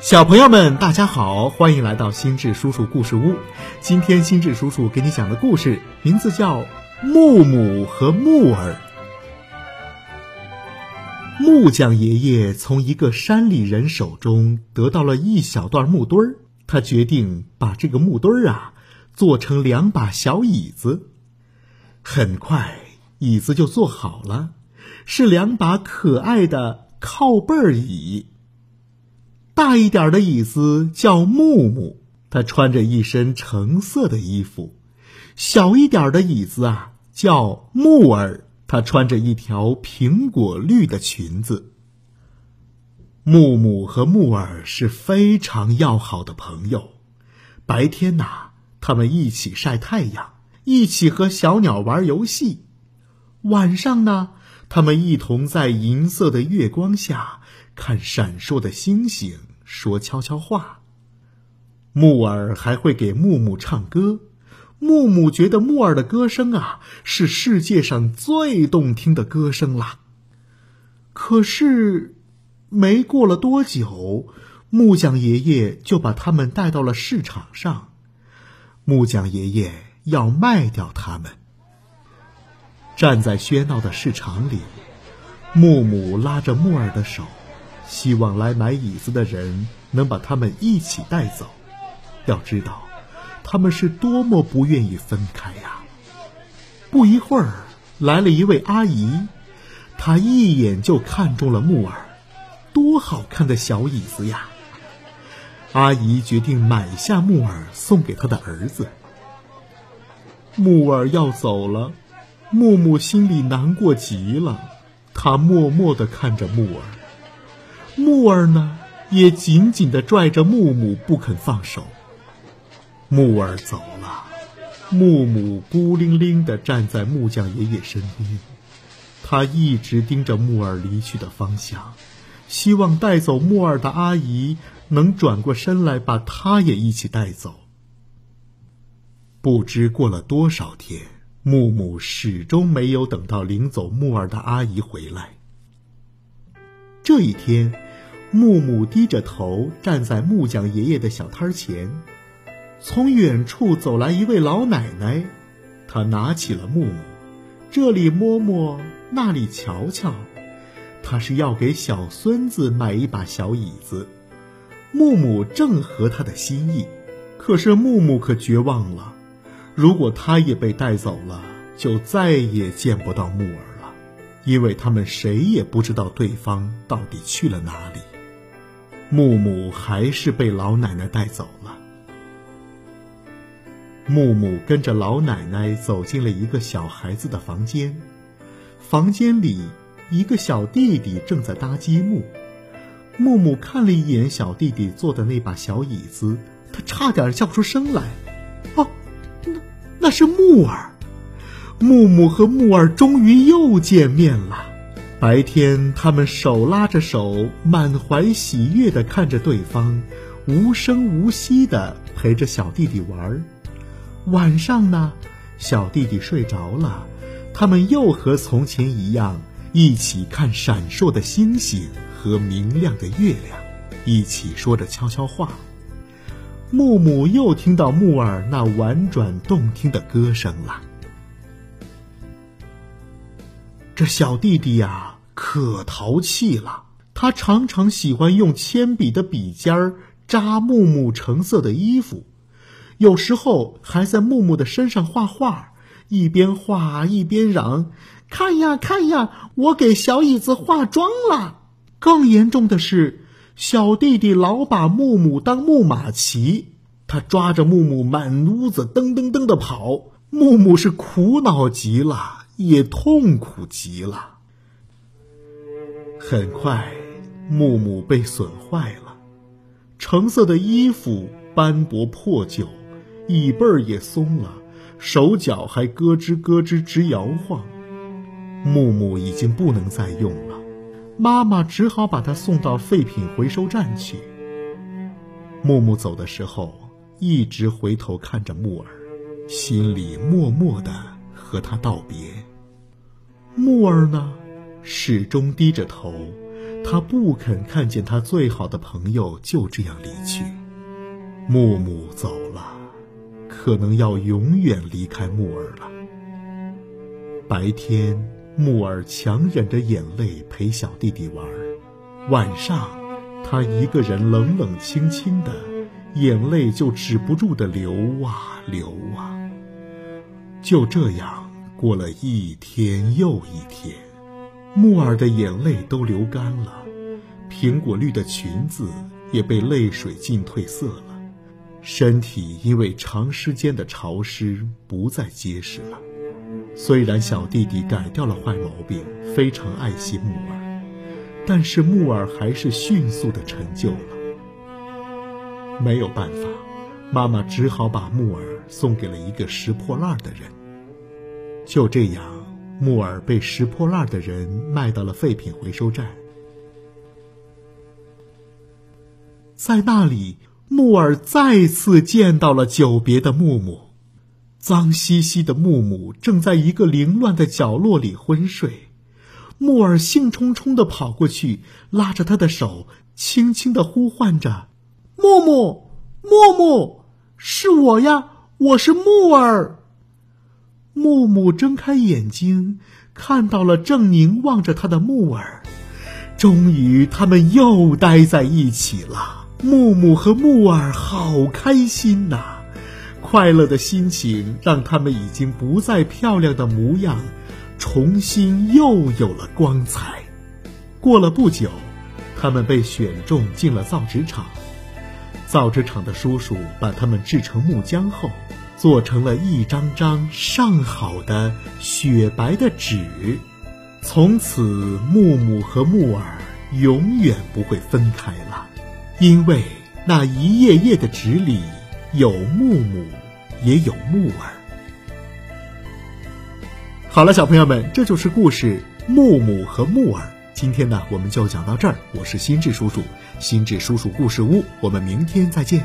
小朋友们，大家好，欢迎来到心智叔叔故事屋。今天心智叔叔给你讲的故事名字叫《木母和木耳》。木匠爷爷从一个山里人手中得到了一小段木墩儿，他决定把这个木墩儿啊做成两把小椅子。很快，椅子就做好了，是两把可爱的靠背椅。大一点的椅子叫木木，他穿着一身橙色的衣服；小一点的椅子啊叫木耳，他穿着一条苹果绿的裙子。木木和木耳是非常要好的朋友，白天呐，他们一起晒太阳，一起和小鸟玩游戏；晚上呢，他们一同在银色的月光下看闪烁的星星。说悄悄话，木耳还会给木木唱歌。木木觉得木耳的歌声啊，是世界上最动听的歌声啦。可是，没过了多久，木匠爷爷就把他们带到了市场上。木匠爷爷要卖掉他们。站在喧闹的市场里，木木拉着木耳的手。希望来买椅子的人能把他们一起带走。要知道，他们是多么不愿意分开呀！不一会儿，来了一位阿姨，她一眼就看中了木耳，多好看的小椅子呀！阿姨决定买下木耳送给她的儿子。木耳要走了，木木心里难过极了，他默默地看着木耳。木耳呢，也紧紧地拽着木木不肯放手。木耳走了，木木孤零零地站在木匠爷爷身边，他一直盯着木耳离去的方向，希望带走木耳的阿姨能转过身来把他也一起带走。不知过了多少天，木木始终没有等到领走木耳的阿姨回来。这一天。木木低着头站在木匠爷爷的小摊前，从远处走来一位老奶奶，她拿起了木木，这里摸摸，那里瞧瞧，她是要给小孙子买一把小椅子。木木正合她的心意，可是木木可绝望了，如果他也被带走了，就再也见不到木耳了，因为他们谁也不知道对方到底去了哪里。木木还是被老奶奶带走了。木木跟着老奶奶走进了一个小孩子的房间，房间里一个小弟弟正在搭积木。木木看了一眼小弟弟坐的那把小椅子，他差点叫出声来。哦，那那是木耳。木木和木耳终于又见面了。白天，他们手拉着手，满怀喜悦地看着对方，无声无息地陪着小弟弟玩。晚上呢，小弟弟睡着了，他们又和从前一样，一起看闪烁的星星和明亮的月亮，一起说着悄悄话。木木又听到木耳那婉转动听的歌声了。这小弟弟呀，可淘气了。他常常喜欢用铅笔的笔尖儿扎木木橙色的衣服，有时候还在木木的身上画画，一边画一边嚷：“看呀看呀，我给小椅子化妆了。”更严重的是，小弟弟老把木木当木马骑，他抓着木木满屋子噔噔噔的跑，木木是苦恼极了。也痛苦极了。很快，木木被损坏了，橙色的衣服斑驳破旧，椅背儿也松了，手脚还咯吱咯吱直摇晃。木木已经不能再用了，妈妈只好把它送到废品回收站去。木木走的时候，一直回头看着木耳，心里默默的。和他道别，木儿呢，始终低着头，他不肯看见他最好的朋友就这样离去。木木走了，可能要永远离开木耳了。白天，木耳强忍着眼泪陪小弟弟玩；晚上，他一个人冷冷清清的，眼泪就止不住的流啊流啊。就这样过了一天又一天，木耳的眼泪都流干了，苹果绿的裙子也被泪水浸褪色了，身体因为长时间的潮湿不再结实了。虽然小弟弟改掉了坏毛病，非常爱惜木耳，但是木耳还是迅速的陈旧了。没有办法，妈妈只好把木耳送给了一个拾破烂的人。就这样，木耳被拾破烂的人卖到了废品回收站。在那里，木耳再次见到了久别的木木。脏兮兮的木木正在一个凌乱的角落里昏睡。木耳兴冲冲的跑过去，拉着他的手，轻轻的呼唤着：“木木，木木，是我呀，我是木耳。”木木睁开眼睛，看到了正凝望着他的木耳。终于，他们又待在一起了。木木和木耳好开心呐！快乐的心情让他们已经不再漂亮的模样，重新又有了光彩。过了不久，他们被选中进了造纸厂。造纸厂的叔叔把他们制成木浆后。做成了一张张上好的雪白的纸，从此木木和木耳永远不会分开了，因为那一页页的纸里有木木，也有木耳。好了，小朋友们，这就是故事《木木和木耳》。今天呢，我们就讲到这儿。我是心智叔叔，心智叔叔故事屋，我们明天再见。